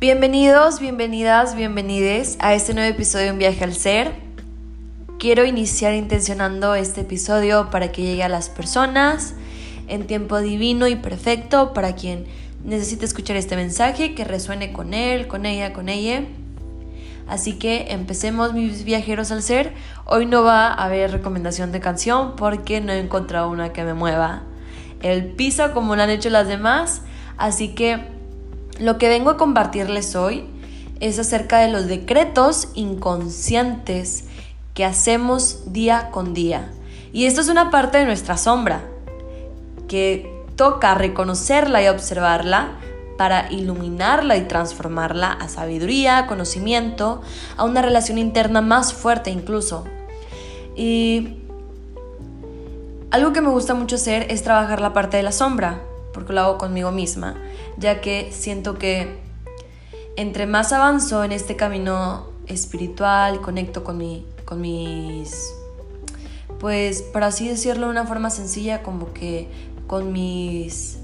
Bienvenidos, bienvenidas, bienvenides a este nuevo episodio de Un viaje al ser. Quiero iniciar intencionando este episodio para que llegue a las personas en tiempo divino y perfecto para quien necesite escuchar este mensaje, que resuene con él, con ella, con ella. Así que empecemos mis viajeros al ser. Hoy no va a haber recomendación de canción porque no he encontrado una que me mueva el piso como lo han hecho las demás. Así que lo que vengo a compartirles hoy es acerca de los decretos inconscientes que hacemos día con día. Y esto es una parte de nuestra sombra, que toca reconocerla y observarla para iluminarla y transformarla a sabiduría, conocimiento, a una relación interna más fuerte incluso. Y algo que me gusta mucho hacer es trabajar la parte de la sombra, porque lo hago conmigo misma, ya que siento que entre más avanzo en este camino espiritual, conecto con, mi, con mis, pues, para así decirlo de una forma sencilla, como que con mis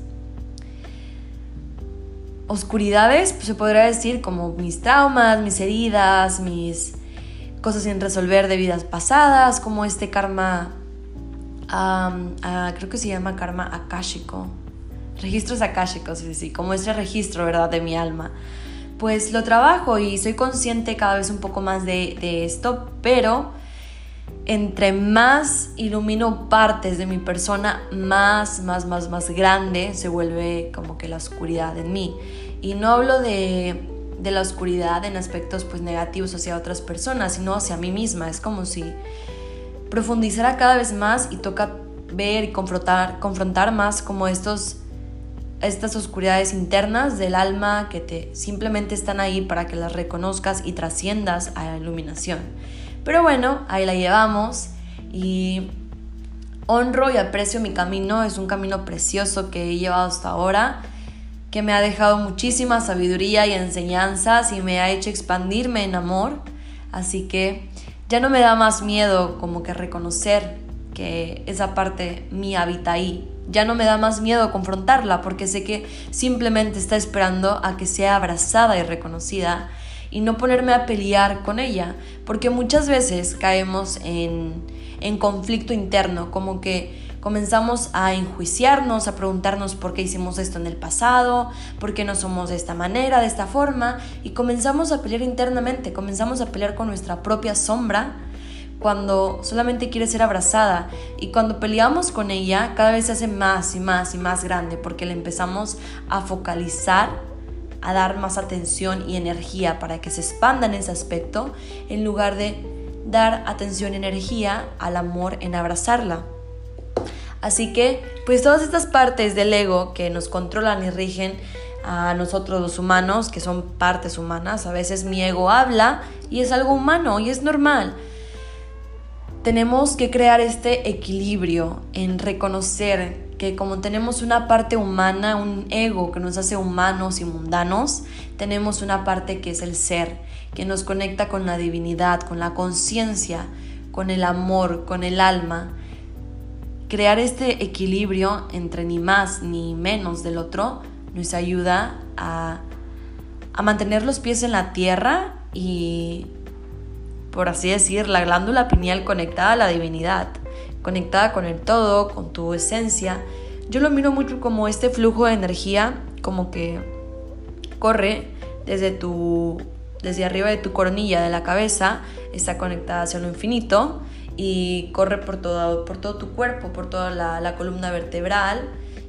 oscuridades, pues, se podría decir, como mis traumas, mis heridas, mis cosas sin resolver de vidas pasadas, como este karma, creo que se llama karma akashico, registros akáshicos, sí, como ese registro, ¿verdad?, de mi alma. Pues lo trabajo y soy consciente cada vez un poco más de, de esto, pero entre más ilumino partes de mi persona, más, más, más, más grande se vuelve como que la oscuridad en mí. Y no hablo de, de la oscuridad en aspectos pues negativos hacia otras personas, sino hacia mí misma. Es como si profundizara cada vez más y toca ver y confrontar, confrontar más como estos estas oscuridades internas del alma que te simplemente están ahí para que las reconozcas y trasciendas a la iluminación. Pero bueno, ahí la llevamos y honro y aprecio mi camino, es un camino precioso que he llevado hasta ahora, que me ha dejado muchísima sabiduría y enseñanzas y me ha hecho expandirme en amor, así que ya no me da más miedo como que reconocer que esa parte mía habita ahí, ya no me da más miedo confrontarla porque sé que simplemente está esperando a que sea abrazada y reconocida y no ponerme a pelear con ella, porque muchas veces caemos en, en conflicto interno, como que comenzamos a enjuiciarnos, a preguntarnos por qué hicimos esto en el pasado, por qué no somos de esta manera, de esta forma, y comenzamos a pelear internamente, comenzamos a pelear con nuestra propia sombra cuando solamente quiere ser abrazada y cuando peleamos con ella cada vez se hace más y más y más grande porque le empezamos a focalizar, a dar más atención y energía para que se expanda en ese aspecto en lugar de dar atención y energía al amor en abrazarla. Así que, pues todas estas partes del ego que nos controlan y rigen a nosotros los humanos, que son partes humanas, a veces mi ego habla y es algo humano y es normal tenemos que crear este equilibrio en reconocer que como tenemos una parte humana, un ego que nos hace humanos y mundanos, tenemos una parte que es el ser, que nos conecta con la divinidad, con la conciencia, con el amor, con el alma. Crear este equilibrio entre ni más ni menos del otro nos ayuda a, mantener los pies en la tierra y por así decir, la glándula pineal conectada a la divinidad, conectada con el todo, con tu esencia. Yo lo miro mucho como este flujo de energía, como que corre desde tu desde arriba de tu coronilla de la cabeza, está conectada hacia lo infinito y corre por todo, por todo tu cuerpo, por toda la, la columna vertebral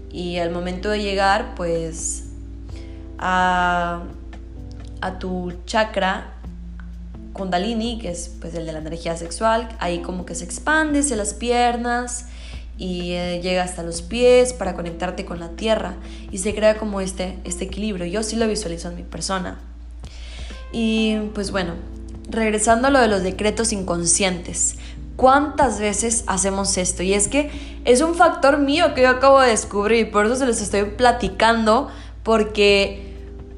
y al momento de llegar pues a, a tu chakra Kundalini, que es pues el de la energía sexual, ahí como que se expande hacia las piernas y eh, llega hasta los pies para conectarte con la tierra y se crea como este, este equilibrio. Yo sí lo visualizo en mi persona. Y pues bueno, regresando a lo de los decretos inconscientes. ¿Cuántas veces hacemos esto? Y es que es un factor mío que yo acabo de descubrir, por eso se los estoy platicando, porque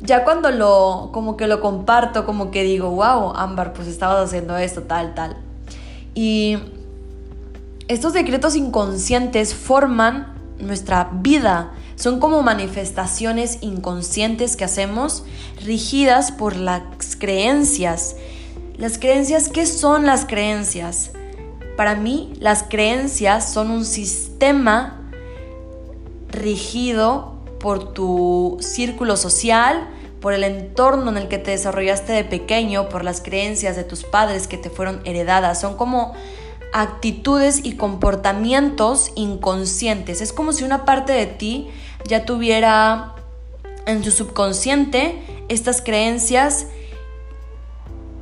ya cuando lo, como que lo comparto, como que digo, wow, Ámbar, pues estabas haciendo esto, tal, tal. Y estos decretos inconscientes forman nuestra vida, Son como manifestaciones inconscientes que hacemos rigidas por las creencias. Las creencias, ¿qué son las creencias? Para mí, las creencias son un sistema rigido por tu círculo social, por el entorno en el que te desarrollaste de pequeño, por las creencias de tus padres que te fueron heredadas. Son como actitudes y comportamientos inconscientes. Es como si una parte de ti ya tuviera en su subconsciente estas creencias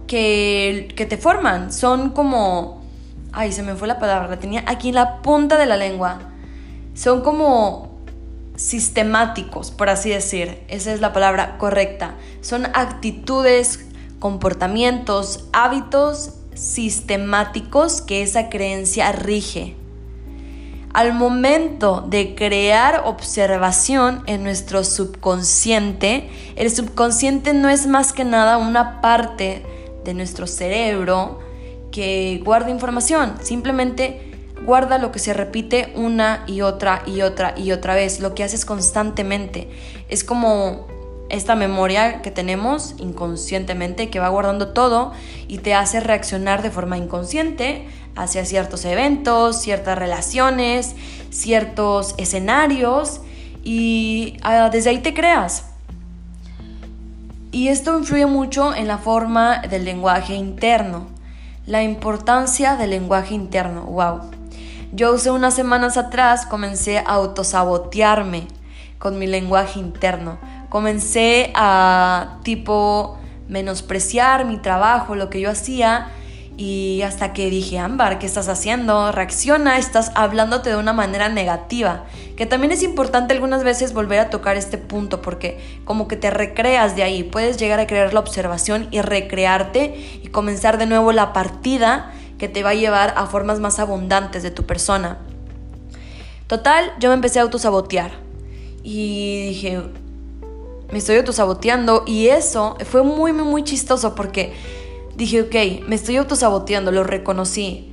que, que te forman. Son como... Ay, se me fue la palabra, la tenía aquí en la punta de la lengua. Son como sistemáticos, por así decir. Esa es la palabra correcta. Son actitudes, comportamientos, hábitos sistemáticos que esa creencia rige. Al momento de crear observación en nuestro subconsciente, el subconsciente no es más que nada una parte de nuestro cerebro que guarda información, simplemente guarda lo que se repite una y otra y otra y otra vez, lo que haces constantemente. Es como esta memoria que tenemos inconscientemente que va guardando todo y te hace reaccionar de forma inconsciente hacia ciertos eventos, ciertas relaciones, ciertos escenarios y ah, desde ahí te creas. Y esto influye mucho en la forma del lenguaje interno. La importancia del lenguaje interno, wow. Yo hace unas semanas atrás comencé a autosabotearme con mi lenguaje interno. Comencé a tipo menospreciar mi trabajo, lo que yo hacía y hasta que dije, Ámbar, ¿qué estás haciendo? Reacciona, estás hablándote de una manera negativa. Que también es importante algunas veces volver a tocar este punto porque como que te recreas de ahí. Puedes llegar a crear la observación y recrearte y comenzar de nuevo la partida que te va a llevar a formas más abundantes de tu persona. Total, yo me empecé a autosabotear y dije, me estoy autosaboteando y eso fue muy, muy, muy chistoso porque dije, ok, me estoy autosaboteando, lo reconocí.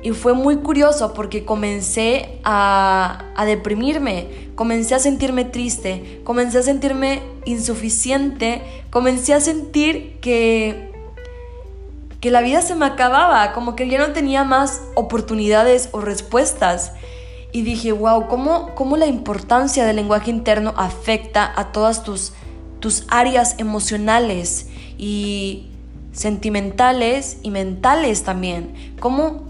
Y fue muy curioso porque comencé a, a, deprimirme, comencé a sentirme triste, comencé a sentirme insuficiente, comencé a sentir que que la vida se me acababa, como que ya no tenía más oportunidades o respuestas. Y dije, wow, ¿cómo, cómo la importancia del lenguaje interno afecta a todas tus, tus áreas emocionales y sentimentales y mentales también. Cómo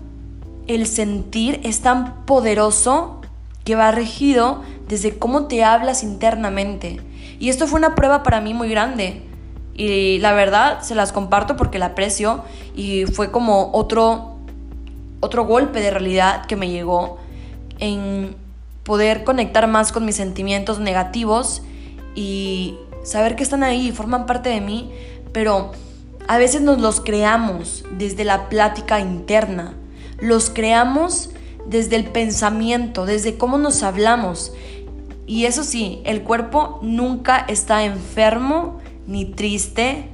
el sentir es tan poderoso que va regido desde cómo te hablas internamente. Y esto fue una prueba para mí muy grande y la verdad se las comparto porque la aprecio y fue como otro, otro golpe de realidad que me llegó en poder conectar más con mis sentimientos negativos y saber que están ahí forman parte de mí, pero a veces nos los creamos desde la plática interna, los creamos desde el pensamiento, desde cómo nos hablamos. Y eso sí, el cuerpo nunca está enfermo ni triste,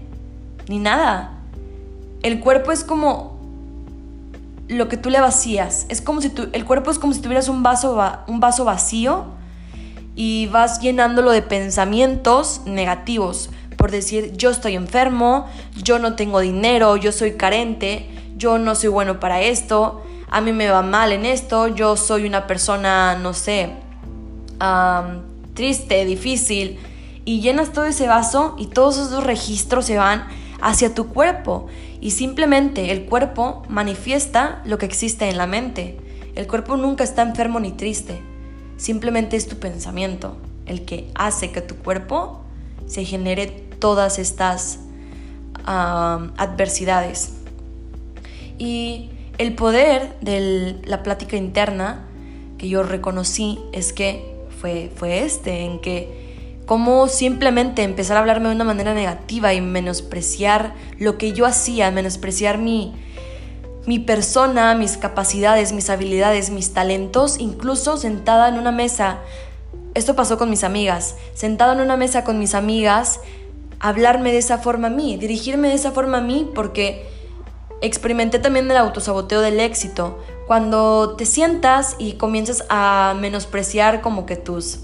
ni nada. El cuerpo es como lo que tú le vacías. Es como si el cuerpo es como si tuvieras un vaso, un vaso vacío y vas llenándolo de pensamientos negativos. Por decir, yo estoy enfermo, yo no tengo dinero, yo soy carente, yo no soy bueno para esto, a mí me va mal en esto, yo soy una persona, no sé, triste, difícil y llenas todo ese vaso y todos esos registros se van hacia tu cuerpo y simplemente el cuerpo manifiesta lo que existe en la mente. El cuerpo nunca está enfermo ni triste, simplemente es tu pensamiento el que hace que tu cuerpo se genere todas estas adversidades. Y el poder de la plática interna que yo reconocí es que fue, fue este, en que Cómo simplemente empezar a hablarme de una manera negativa y menospreciar lo que yo hacía, menospreciar mi, mi persona, mis capacidades, mis habilidades, mis talentos, incluso sentada en una mesa. Esto pasó con mis amigas. Sentada en una mesa con mis amigas, hablarme de esa forma a mí, dirigirme de esa forma a mí, porque experimenté también el autosaboteo del éxito. Cuando te sientas y comienzas a menospreciar como que tus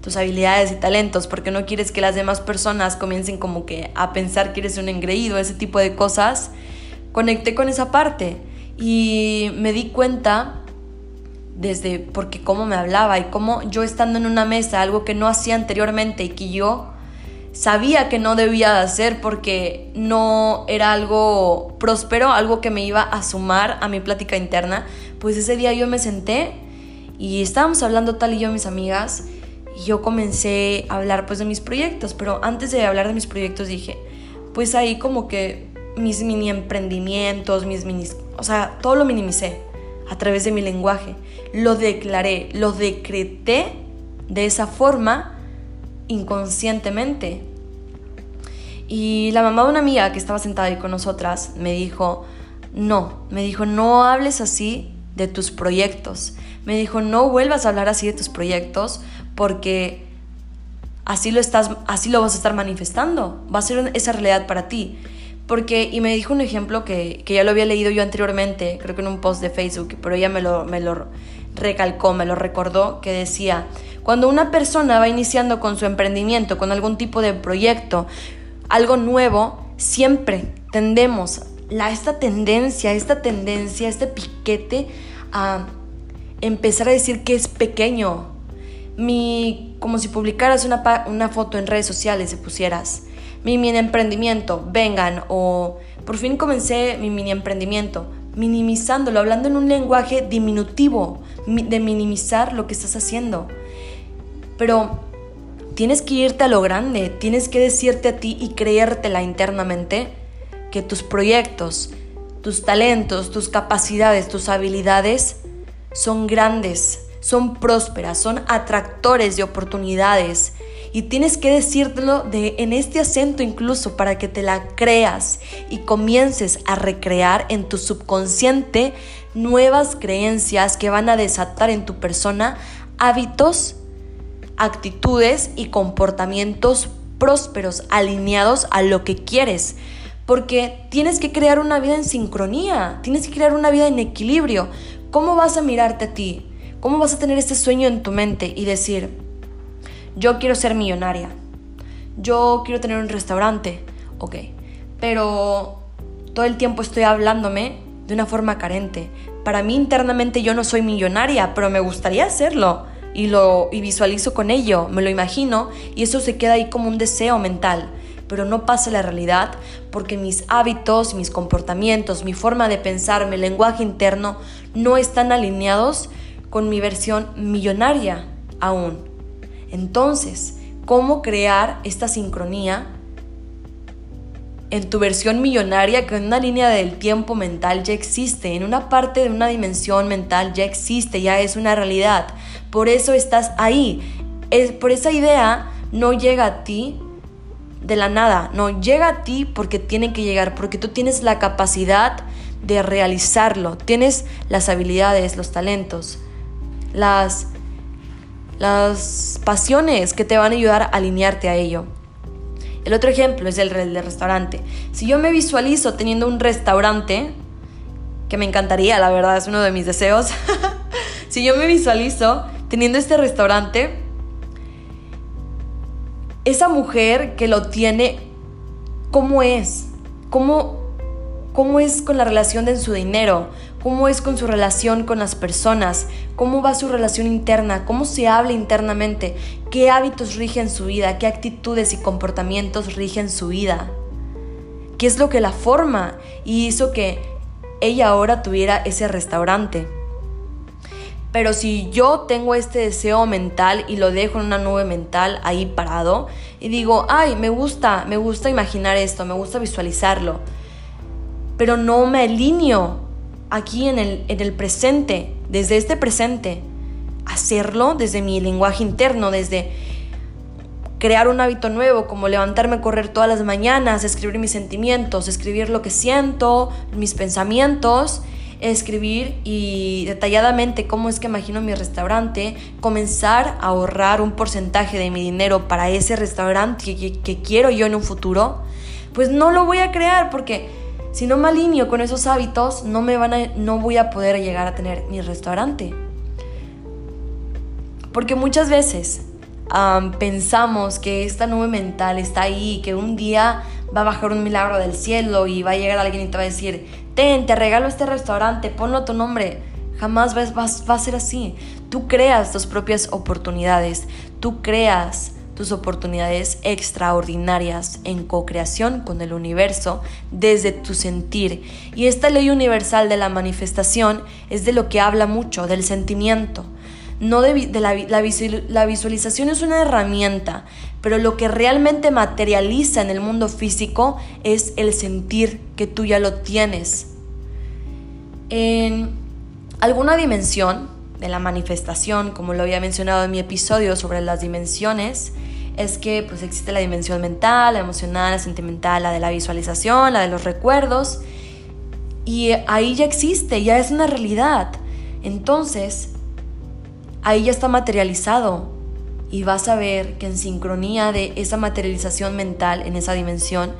tus habilidades y talentos, porque no quieres que las demás personas comiencen como que a pensar que eres un engreído, ese tipo de cosas, conecté con esa parte y me di cuenta desde porque cómo me hablaba y cómo yo estando en una mesa, algo que no hacía anteriormente y que yo sabía que no debía de hacer porque no era algo próspero, algo que me iba a sumar a mi plática interna, pues ese día yo me senté y estábamos hablando tal y yo mis amigas yo comencé a hablar pues de mis proyectos, pero antes de hablar de mis proyectos dije, pues ahí como que mis mini emprendimientos, mis mini, o sea, todo lo minimicé a través de mi lenguaje, lo declaré, lo decreté de esa forma inconscientemente. Y la mamá de una amiga que estaba sentada ahí con nosotras me dijo, no, me dijo, no hables así de tus proyectos. Me dijo, no vuelvas a hablar así de tus proyectos porque así lo, estás, así lo vas a estar manifestando. Va a ser esa realidad para ti. Porque, y me dijo un ejemplo que, que ya lo había leído yo anteriormente, creo que en un post de Facebook, pero ella me lo, me lo recalcó, me lo recordó, que decía, cuando una persona va iniciando con su emprendimiento, con algún tipo de proyecto, algo nuevo, siempre tendemos esta tendencia, esta tendencia, este piquete a empezar a decir que es pequeño. Mi, como si publicaras una, una foto en redes sociales y pusieras mi mini emprendimiento, vengan, o por fin comencé mi mini emprendimiento, minimizándolo, hablando en un lenguaje diminutivo, de minimizar lo que estás haciendo. Pero tienes que irte a lo grande, tienes que decirte a ti y creértela internamente que tus proyectos, tus talentos, tus capacidades, tus habilidades son grandes, son prósperas, son atractores de oportunidades. Y tienes que decírtelo de, en este acento incluso para que te la creas y comiences a recrear en tu subconsciente nuevas creencias que van a desatar en tu persona hábitos, actitudes y comportamientos prósperos, alineados a lo que quieres. Porque tienes que crear una vida en sincronía, tienes que crear una vida en equilibrio. ¿Cómo vas a mirarte a ti? ¿Cómo vas a tener este sueño en tu mente y decir, yo quiero ser millonaria, yo quiero tener un restaurante, ok, pero todo el tiempo estoy hablándome de una forma carente. Para mí internamente yo no soy millonaria, pero me gustaría hacerlo y lo y visualizo con ello, me lo imagino y eso se queda ahí como un deseo mental, pero no pasa la realidad porque mis hábitos, mis comportamientos, mi forma de pensar, mi lenguaje interno no están alineados con mi versión millonaria aún. Entonces, ¿cómo crear esta sincronía en tu versión millonaria que en una línea del tiempo mental ya existe, en una parte de una dimensión mental ya existe, ya es una realidad. Por eso estás ahí. Es, por esa idea no llega a ti de la nada, no llega a ti porque tiene que llegar, porque tú tienes la capacidad de realizarlo, tienes las habilidades, los talentos, las, las pasiones que te van a ayudar a alinearte a ello. El otro ejemplo es el del restaurante. Si yo me visualizo teniendo un restaurante, que me encantaría, la verdad, es uno de mis deseos. si yo me visualizo teniendo este restaurante, esa mujer que lo tiene, ¿cómo es? ¿Cómo, cómo es con la relación de su dinero? ¿Cómo es con su relación con las personas? ¿Cómo va su relación interna? ¿Cómo se habla internamente? ¿Qué hábitos rigen su vida? ¿Qué actitudes y comportamientos rigen su vida? ¿Qué es lo que la forma y hizo que ella ahora tuviera ese restaurante? Pero si yo tengo este deseo mental y lo dejo en una nube mental ahí parado y digo, ay, me gusta, me gusta imaginar esto, me gusta visualizarlo, pero no me alineo aquí en el, en el presente, desde este presente, hacerlo desde mi lenguaje interno, desde crear un hábito nuevo, como levantarme a correr todas las mañanas, escribir mis sentimientos, escribir lo que siento, mis pensamientos escribir y detalladamente cómo es que imagino mi restaurante, comenzar a ahorrar un porcentaje de mi dinero para ese restaurante que, quiero yo en un futuro, pues no lo voy a crear porque si no me alineo con esos hábitos, no, me van a, no voy a poder llegar a tener mi restaurante. Porque muchas veces pensamos que esta nube mental está ahí, que un día va a bajar un milagro del cielo y va a llegar alguien y te va a decir, ten, te regalo este restaurante, ponlo tu nombre. Jamás va, va a ser así. Tú creas tus propias oportunidades, tú creas tus oportunidades extraordinarias en co-creación con el universo desde tu sentir. Y esta ley universal de la manifestación es de lo que habla mucho, del sentimiento. No de, la, la visualización es una herramienta, pero lo que realmente materializa en el mundo físico es el sentir que tú ya lo tienes. En alguna dimensión de la manifestación, como lo había mencionado en mi episodio sobre las dimensiones, es que pues existe la dimensión mental, la emocional, la sentimental, la de la visualización, la de los recuerdos. Y ahí ya existe, ya es una realidad. Entonces, ahí ya está materializado. Y vas a ver que en sincronía de esa materialización mental en esa dimensión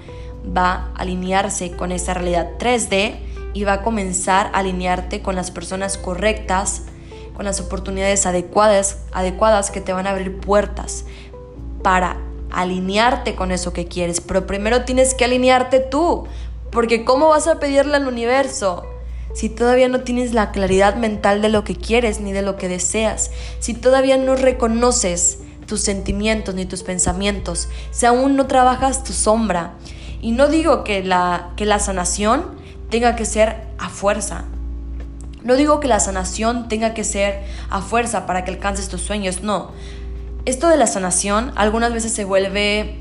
va a alinearse con esa realidad 3D y va a comenzar a alinearte con las personas correctas, con las oportunidades adecuadas, adecuadas que te van a abrir puertas para alinearte con eso que quieres. Pero primero tienes que alinearte tú, porque ¿cómo vas a pedirle al universo? Si todavía no tienes la claridad mental de lo que quieres ni de lo que deseas, si todavía no reconoces tus sentimientos ni tus pensamientos, si aún no trabajas tu sombra. Y no digo que la, que la sanación tenga que ser a fuerza. No digo que la sanación tenga que ser a fuerza para que alcances tus sueños, no. Esto de la sanación algunas veces se vuelve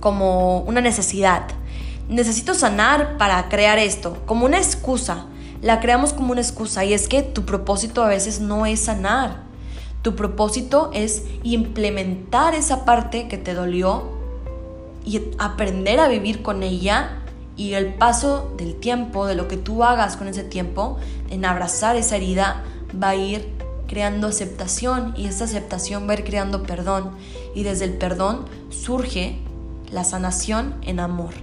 como una necesidad. Necesito sanar para crear esto, como una excusa. La creamos como una excusa y es que tu propósito a veces no es sanar. Tu propósito es implementar esa parte que te dolió y aprender a vivir con ella y el paso del tiempo, de lo que tú hagas con ese tiempo, en abrazar esa herida, va a ir creando aceptación y esa aceptación va a ir creando perdón y desde el perdón surge la sanación en amor.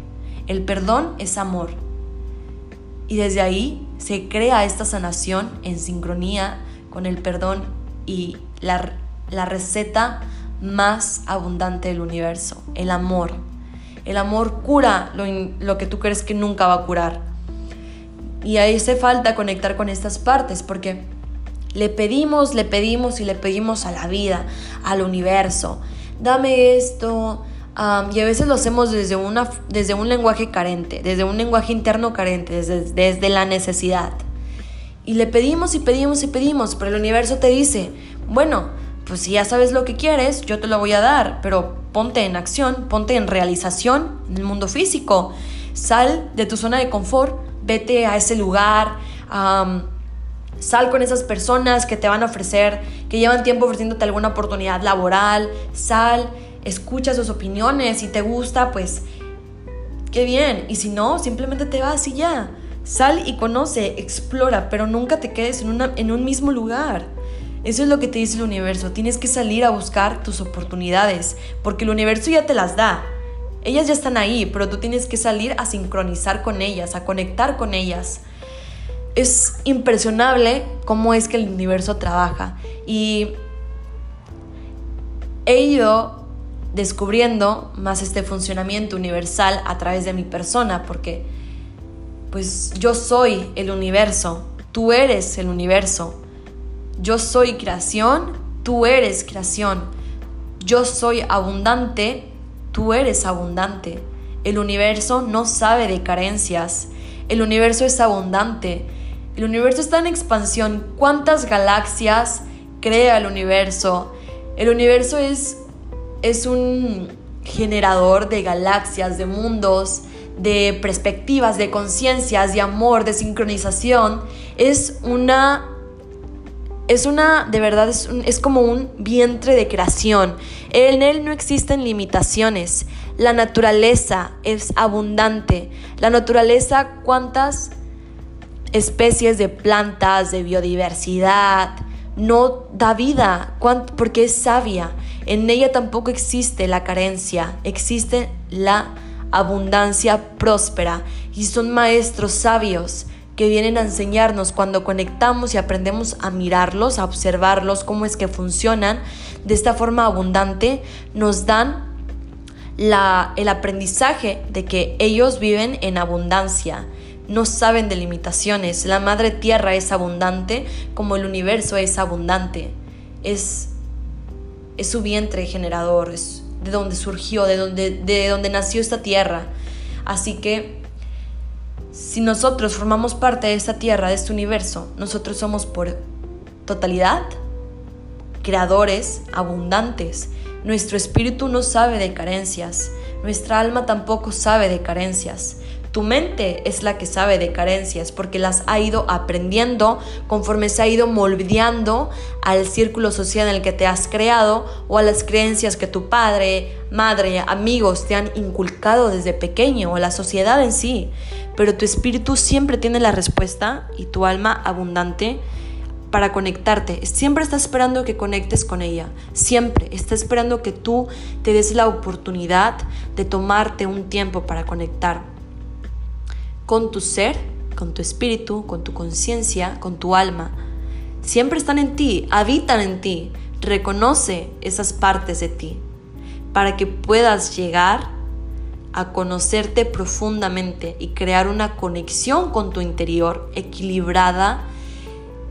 El perdón es amor y desde ahí se crea esta sanación en sincronía con el perdón y la, la receta más abundante del universo, el amor. El amor cura lo, lo que tú crees que nunca va a curar. Y ahí hace falta conectar con estas partes porque le pedimos, le pedimos y le pedimos a la vida, al universo, dame esto. y a veces lo hacemos desde, una, desde un lenguaje carente, desde un lenguaje interno carente, desde, desde la necesidad. Y le pedimos y pedimos y pedimos, pero el universo te dice, bueno, pues si ya sabes lo que quieres, yo te lo voy a dar, pero ponte en acción, ponte en realización en el mundo físico. Sal de tu zona de confort, vete a ese lugar. Sal con esas personas que te van a ofrecer, que llevan tiempo ofreciéndote alguna oportunidad laboral. Sal, escucha sus opiniones. Si te gusta, pues qué bien. Y si no, simplemente te vas y ya. Sal y conoce, explora, pero nunca te quedes en, un mismo lugar. Eso es lo que te dice el universo. Tienes que salir a buscar tus oportunidades, porque el universo ya te las da. Ellas ya están ahí, pero tú tienes que salir a sincronizar con ellas, a conectar con ellas es impresionable cómo es que el universo trabaja. Y he ido descubriendo más este funcionamiento universal a través de mi persona, porque pues yo soy el universo, tú eres el universo, yo soy creación, tú eres creación, yo soy abundante, tú eres abundante. El universo no sabe de carencias, el universo es abundante, el universo está en expansión. ¿Cuántas galaxias crea el universo? El universo es, es un generador de galaxias, de mundos, de perspectivas, de conciencias, de amor, de sincronización. Es una es una, de verdad, es, es, como un vientre de creación. En él no existen limitaciones. La naturaleza es abundante. La naturaleza, ¿cuántas especies de plantas, de biodiversidad, no da vida. Porque es sabia. En ella tampoco existe la carencia, existe la abundancia próspera. Y son maestros sabios que vienen a enseñarnos cuando conectamos y aprendemos a mirarlos, a observarlos, cómo es que funcionan. De esta forma abundante, nos dan la, el aprendizaje de que ellos viven en abundancia, no saben de limitaciones. La madre tierra es abundante como el universo es abundante. Es, es su vientre generador, es de donde surgió, de donde, de donde nació esta tierra. Así que si nosotros formamos parte de esta tierra, de este universo, nosotros somos por totalidad creadores abundantes. Nuestro espíritu no sabe de carencias, nuestra alma tampoco sabe de carencias. Tu mente es la que sabe de carencias porque las ha ido aprendiendo conforme se ha ido moldeando al círculo social en el que te has creado o a las creencias que tu padre, madre, amigos te han inculcado desde pequeño o la sociedad en sí. Pero tu espíritu siempre tiene la respuesta y tu alma abundante para conectarte. Siempre está esperando que conectes con ella. Siempre está esperando que tú te des la oportunidad de tomarte un tiempo para conectar con tu ser, con tu espíritu, con tu conciencia, con tu alma. Siempre están en ti, habitan en ti. Reconoce esas partes de ti para que puedas llegar a conocerte profundamente y crear una conexión con tu interior equilibrada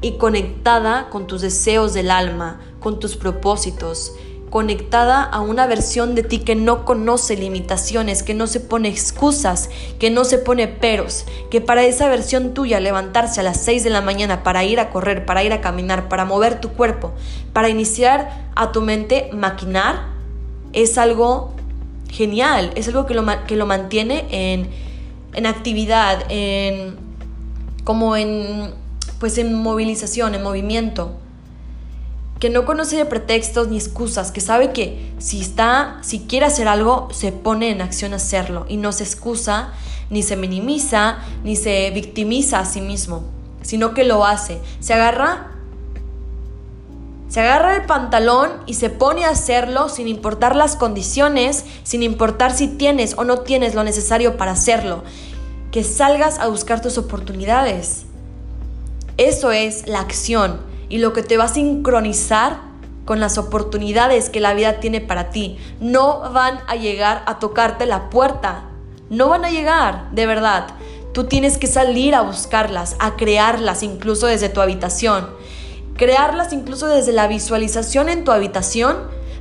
y conectada con tus deseos del alma, con tus propósitos, conectada a una versión de ti que no conoce limitaciones, que no se pone excusas, que no se pone peros, que para esa versión tuya levantarse a las 6 de la mañana para ir a correr, para ir a caminar, para mover tu cuerpo, para iniciar a tu mente maquinar, es algo genial, es algo que lo, que lo mantiene en, en actividad, en, como en, pues en movilización, en movimiento que no conoce de pretextos ni excusas, que sabe que si está, si quiere hacer algo, se pone en acción a hacerlo y no se excusa, ni se minimiza, ni se victimiza a sí mismo, sino que lo hace. Se agarra se agarra el pantalón y se pone a hacerlo sin importar las condiciones, sin importar si tienes o no tienes lo necesario para hacerlo. Que salgas a buscar tus oportunidades. Eso es la acción y lo que te va a sincronizar con las oportunidades que la vida tiene para ti. No van a llegar a tocarte la puerta. No van a llegar, de verdad. Tú tienes que salir a buscarlas, a crearlas incluso desde tu habitación. Crearlas incluso desde la visualización en tu habitación,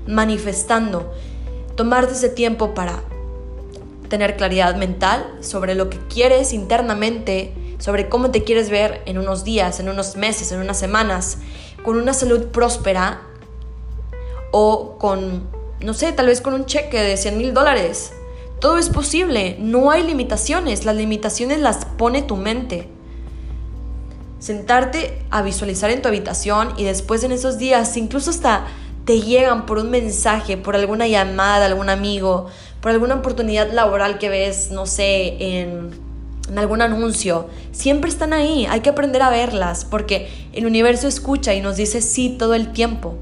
manifestando. Tomarte ese tiempo para tener claridad mental sobre lo que quieres internamente, sobre cómo te quieres ver en unos días, en unos meses, en unas semanas, con una salud próspera o con, no sé, tal vez con un cheque de 100 mil dólares. Todo es posible, no hay limitaciones, las limitaciones las pone tu mente. Sentarte a visualizar en tu habitación y después en esos días, incluso hasta te llegan por un mensaje, por alguna llamada, algún amigo, por alguna oportunidad laboral que ves, no sé, en en algún anuncio, siempre están ahí, hay que aprender a verlas porque el universo escucha y nos dice sí todo el tiempo.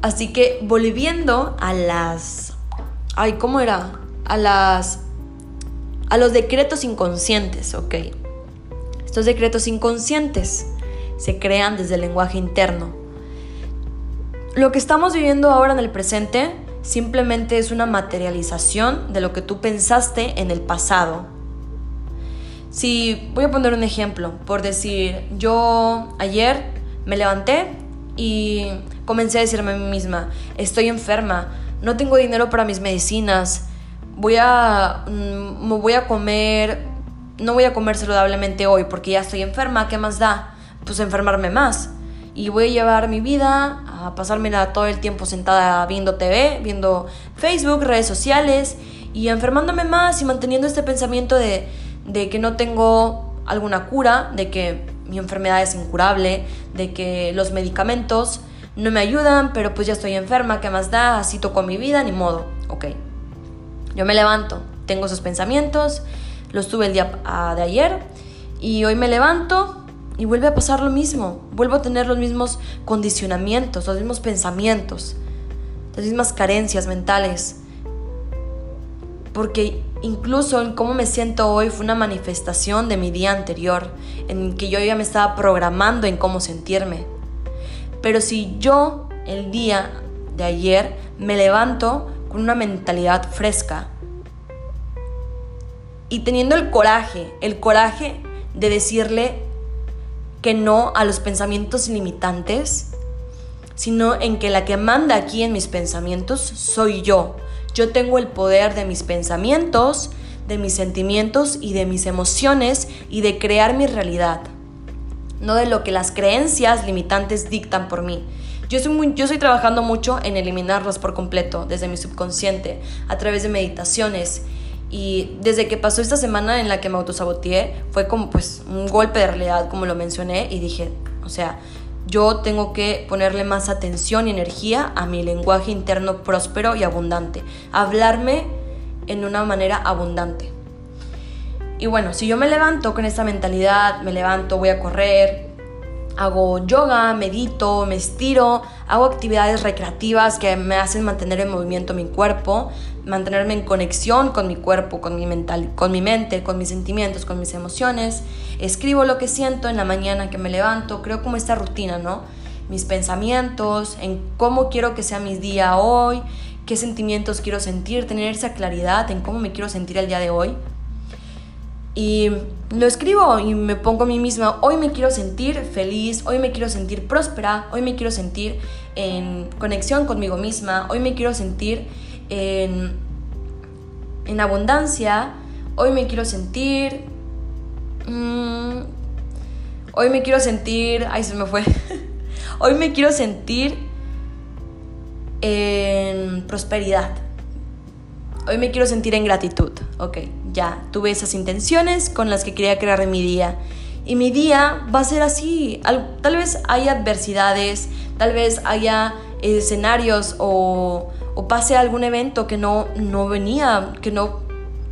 Así que volviendo a las... Ay, ¿cómo era? A las... A los decretos inconscientes, ok. Estos decretos inconscientes se crean desde el lenguaje interno. Lo que estamos viviendo ahora en el presente simplemente es una materialización de lo que tú pensaste en el pasado si voy a poner un ejemplo, por decir, yo ayer me levanté y comencé a decirme a mí misma, estoy enferma, no tengo dinero para mis medicinas, voy a, mm, me voy a comer, no voy a comer saludablemente hoy porque ya estoy enferma, ¿qué más da? Pues enfermarme más. Y voy a llevar mi vida a pasármela todo el tiempo sentada viendo TV, viendo Facebook, redes sociales y enfermándome más y manteniendo este pensamiento de de que no tengo alguna cura, de que mi enfermedad es incurable, de que los medicamentos no me ayudan, pero pues ya estoy enferma, ¿qué más da? Así toco mi vida, ni modo. Ok. Yo me levanto, tengo esos pensamientos, los tuve el día ah, de ayer y hoy me levanto y vuelve a pasar lo mismo. Vuelvo a tener los mismos condicionamientos, los mismos pensamientos, las mismas carencias mentales. Porque incluso en cómo me siento hoy fue una manifestación de mi día anterior, en que yo ya me estaba programando en cómo sentirme. Pero si yo el día de ayer me levanto con una mentalidad fresca y teniendo el coraje, el coraje de decirle que no a los pensamientos limitantes, sino en que la que manda aquí en mis pensamientos soy yo. Yo tengo el poder de mis pensamientos, de mis sentimientos y de mis emociones y de crear mi realidad, no de lo que las creencias limitantes dictan por mí. Yo estoy, yo estoy trabajando mucho en eliminarlas por completo desde mi subconsciente, a través de meditaciones. Y desde que pasó esta semana en la que me autosaboteé, fue como pues un golpe de realidad, como lo mencioné, y dije, o sea, yo tengo que ponerle más atención y energía a mi lenguaje interno próspero y abundante. Hablarme en una manera abundante. Y bueno, si yo me levanto con esta mentalidad, me levanto, voy a correr, hago yoga, medito, me estiro, hago actividades recreativas que me hacen mantener en movimiento mi cuerpo, mantenerme en conexión con mi cuerpo, con mi, mental, con mi mente, con mis sentimientos, con mis emociones. Escribo lo que siento en la mañana que me levanto, creo como esta rutina, ¿no? Mis pensamientos, en cómo quiero que sea mi día hoy, qué sentimientos quiero sentir, tener esa claridad en cómo me quiero sentir el día de hoy. Y lo escribo y me pongo a mí misma, hoy me quiero sentir feliz, hoy me quiero sentir próspera, hoy me quiero sentir en conexión conmigo misma, hoy me quiero sentir en, abundancia, hoy me quiero sentir... Mm, hoy me quiero sentir... Ay, se me fue. hoy me quiero sentir en prosperidad. Hoy me quiero sentir en gratitud. Ok, ya tuve esas intenciones con las que quería crear mi día. Y mi día va a ser así. Tal vez haya adversidades, tal vez haya escenarios o, pase algún evento que no, no venía, que no,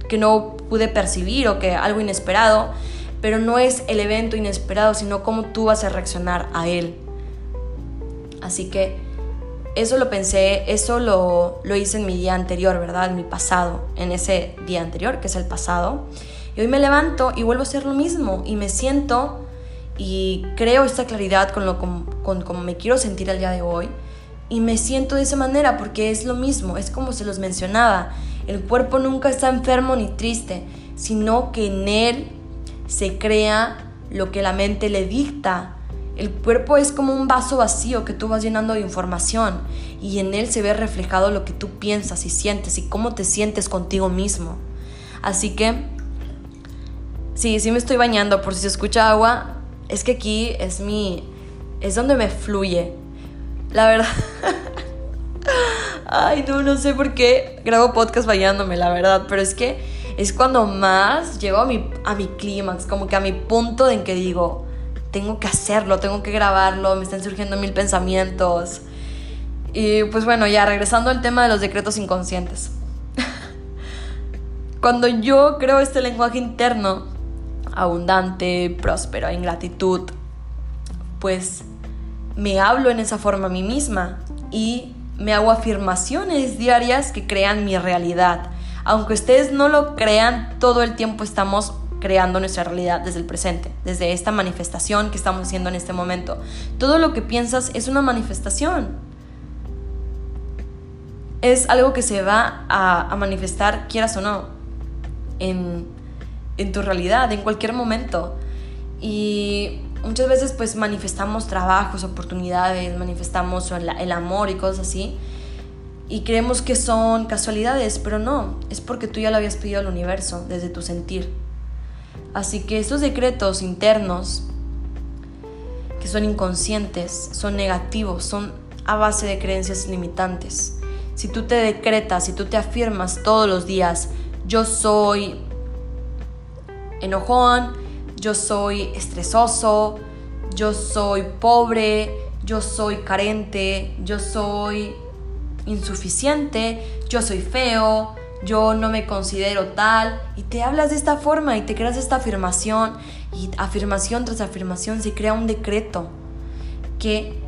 que no pude percibir o que algo inesperado. Pero no es el evento inesperado, sino cómo tú vas a reaccionar a él. Así que eso lo pensé, eso lo, hice en mi día anterior, ¿verdad? En mi pasado, en ese día anterior, que es el pasado. Y hoy me levanto y vuelvo a hacer lo mismo y me siento y creo esta claridad con lo con, como me quiero sentir el día de hoy y me siento de esa manera porque es lo mismo, es como se los mencionaba, el cuerpo nunca está enfermo ni triste, sino que en él se crea lo que la mente le dicta el cuerpo es como un vaso vacío que tú vas llenando de información y en él se ve reflejado lo que tú piensas y sientes y cómo te sientes contigo mismo. Así que, sí, sí me estoy bañando por si se escucha agua, es que aquí es mi, es donde me fluye. La verdad. Ay, no, no sé por qué grabo podcast bañándome, la verdad, pero es que es cuando más llego a mi, a mi clímax, como que a mi punto en que digo, tengo que hacerlo, tengo que grabarlo, me están surgiendo mil pensamientos. Y pues bueno, ya regresando al tema de los decretos inconscientes. Cuando yo creo este lenguaje interno, abundante, próspero, en gratitud, pues me hablo en esa forma a mí misma y me hago afirmaciones diarias que crean mi realidad. Aunque ustedes no lo crean, todo el tiempo estamos creando nuestra realidad desde el presente, desde esta manifestación que estamos haciendo en este momento. Todo lo que piensas es una manifestación. Es algo que se va a, manifestar, quieras o no, en, tu realidad, en cualquier momento. Y muchas veces pues manifestamos trabajos, oportunidades, manifestamos el, amor y cosas así. Y creemos que son casualidades, pero no, es porque tú ya lo habías pedido al universo desde tu sentir. Así que estos decretos internos, que son inconscientes, son negativos, son a base de creencias limitantes. Si tú te decretas, si tú te afirmas todos los días, yo soy enojón, yo soy estresoso, yo soy pobre, yo soy carente, yo soy insuficiente, yo soy feo, yo no me considero tal, y te hablas de esta forma y te creas esta afirmación, y afirmación tras afirmación se crea un decreto que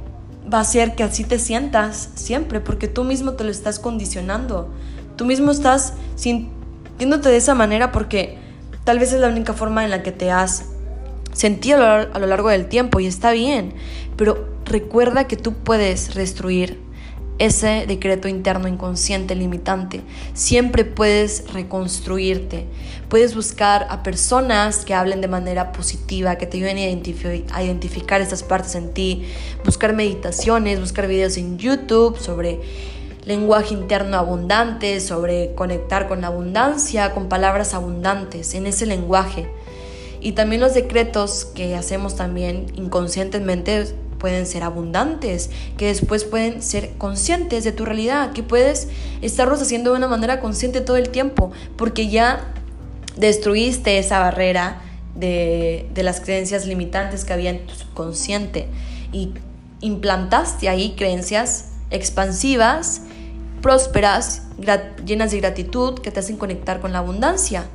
va a hacer que así te sientas siempre, porque tú mismo te lo estás condicionando, tú mismo estás sin sintiéndote de esa manera porque tal vez es la única forma en la que te has sentido a lo largo del tiempo y está bien, pero recuerda que tú puedes restruir ese decreto interno inconsciente limitante. Siempre puedes reconstruirte. Puedes buscar a personas que hablen de manera positiva, que te ayuden a, identificar estas partes en ti. Buscar meditaciones, buscar videos en YouTube sobre lenguaje interno abundante, sobre conectar con la abundancia, con palabras abundantes en ese lenguaje. Y también los decretos que hacemos también inconscientemente pueden ser abundantes, que después pueden ser conscientes de tu realidad, que puedes estarlos haciendo de una manera consciente todo el tiempo, porque ya destruiste esa barrera de, de las creencias limitantes que había en tu subconsciente y implantaste ahí creencias expansivas, prósperas, llenas de gratitud, que te hacen conectar con la abundancia.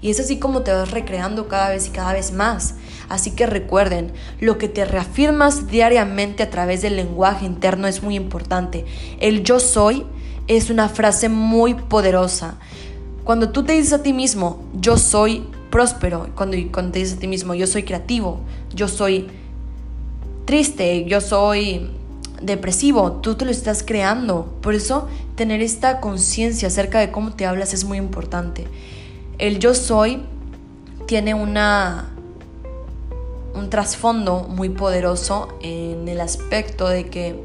Y es así como te vas recreando cada vez y cada vez más. Así que recuerden, lo que te reafirmas diariamente a través del lenguaje interno es muy importante. El yo soy es una frase muy poderosa. Cuando tú te dices a ti mismo, yo soy próspero, cuando, cuando te dices a ti mismo, yo soy creativo, yo soy triste, yo soy depresivo, tú te lo estás creando. Por eso tener esta conciencia acerca de cómo te hablas es muy importante. El yo soy tiene una un trasfondo muy poderoso en el aspecto de que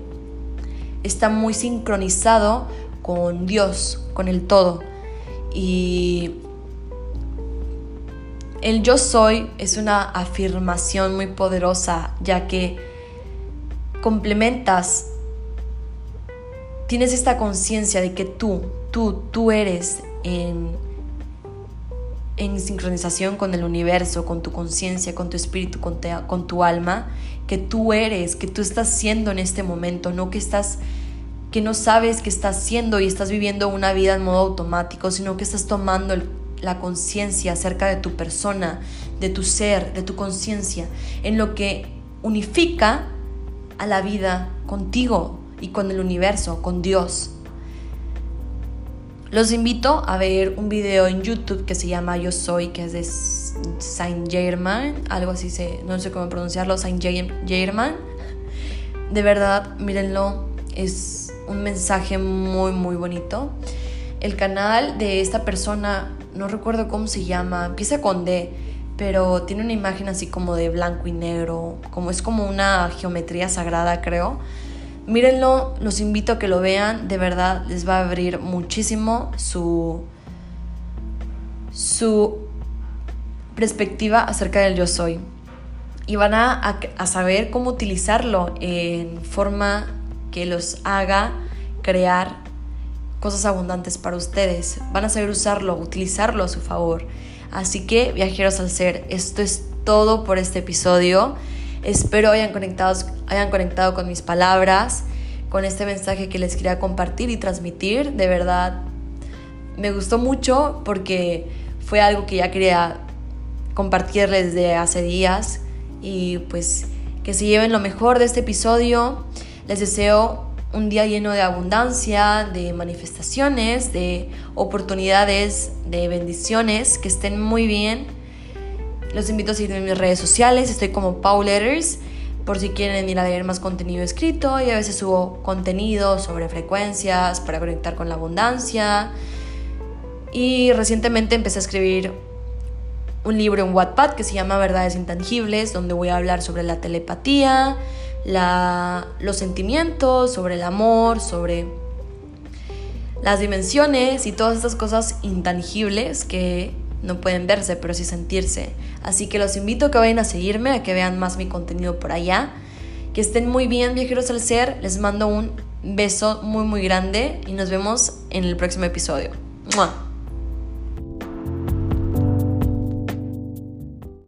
está muy sincronizado con Dios, con el todo. Y el yo soy es una afirmación muy poderosa, ya que complementas, tienes esta conciencia de que tú, tú, tú eres en en sincronización con el universo, con tu conciencia, con tu espíritu, con, con, tu alma, que tú eres, que tú estás siendo en este momento, no que estás que no sabes qué estás haciendo y estás viviendo una vida en modo automático, sino que estás tomando la conciencia acerca de tu persona, de tu ser, de tu conciencia, en lo que unifica a la vida contigo y con el universo, con Dios. Los invito a ver un video en YouTube que se llama Yo Soy, que es de Saint Germain, algo así, se, no sé cómo pronunciarlo, Saint Germain. De verdad, mírenlo, es un mensaje muy, muy bonito. El canal de esta persona, no recuerdo cómo se llama, empieza con D, pero tiene una imagen así como de blanco y negro, como es como una geometría sagrada, creo Mírenlo, los invito a que lo vean, de verdad les va a abrir muchísimo su, su perspectiva acerca del yo soy. Y van a, a saber cómo utilizarlo en forma que los haga crear cosas abundantes para ustedes. Van a saber usarlo, utilizarlo a su favor. Así que, viajeros al ser, esto es todo por este episodio. Espero hayan conectado, hayan conectado con mis palabras, con este mensaje que les quería compartir y transmitir. De verdad, me gustó mucho porque fue algo que ya quería compartirles de hace días y pues que se lleven lo mejor de este episodio. Les deseo un día lleno de abundancia, de manifestaciones, de oportunidades, de bendiciones, que estén muy bien los invito a seguirme en mis redes sociales, estoy como Paul Letters, por si quieren ir a ver más contenido escrito y a veces subo contenido sobre frecuencias para conectar con la abundancia. Y recientemente empecé a escribir un libro en Wattpad que se llama Verdades Intangibles, donde voy a hablar sobre la telepatía, la, los sentimientos, sobre el amor, sobre las dimensiones y todas estas cosas intangibles que no pueden verse, pero sí sentirse. Así que los invito a que vayan a seguirme, a que vean más mi contenido por allá. Que estén muy bien, viajeros al ser. Les mando un beso muy, muy grande y nos vemos en el próximo episodio.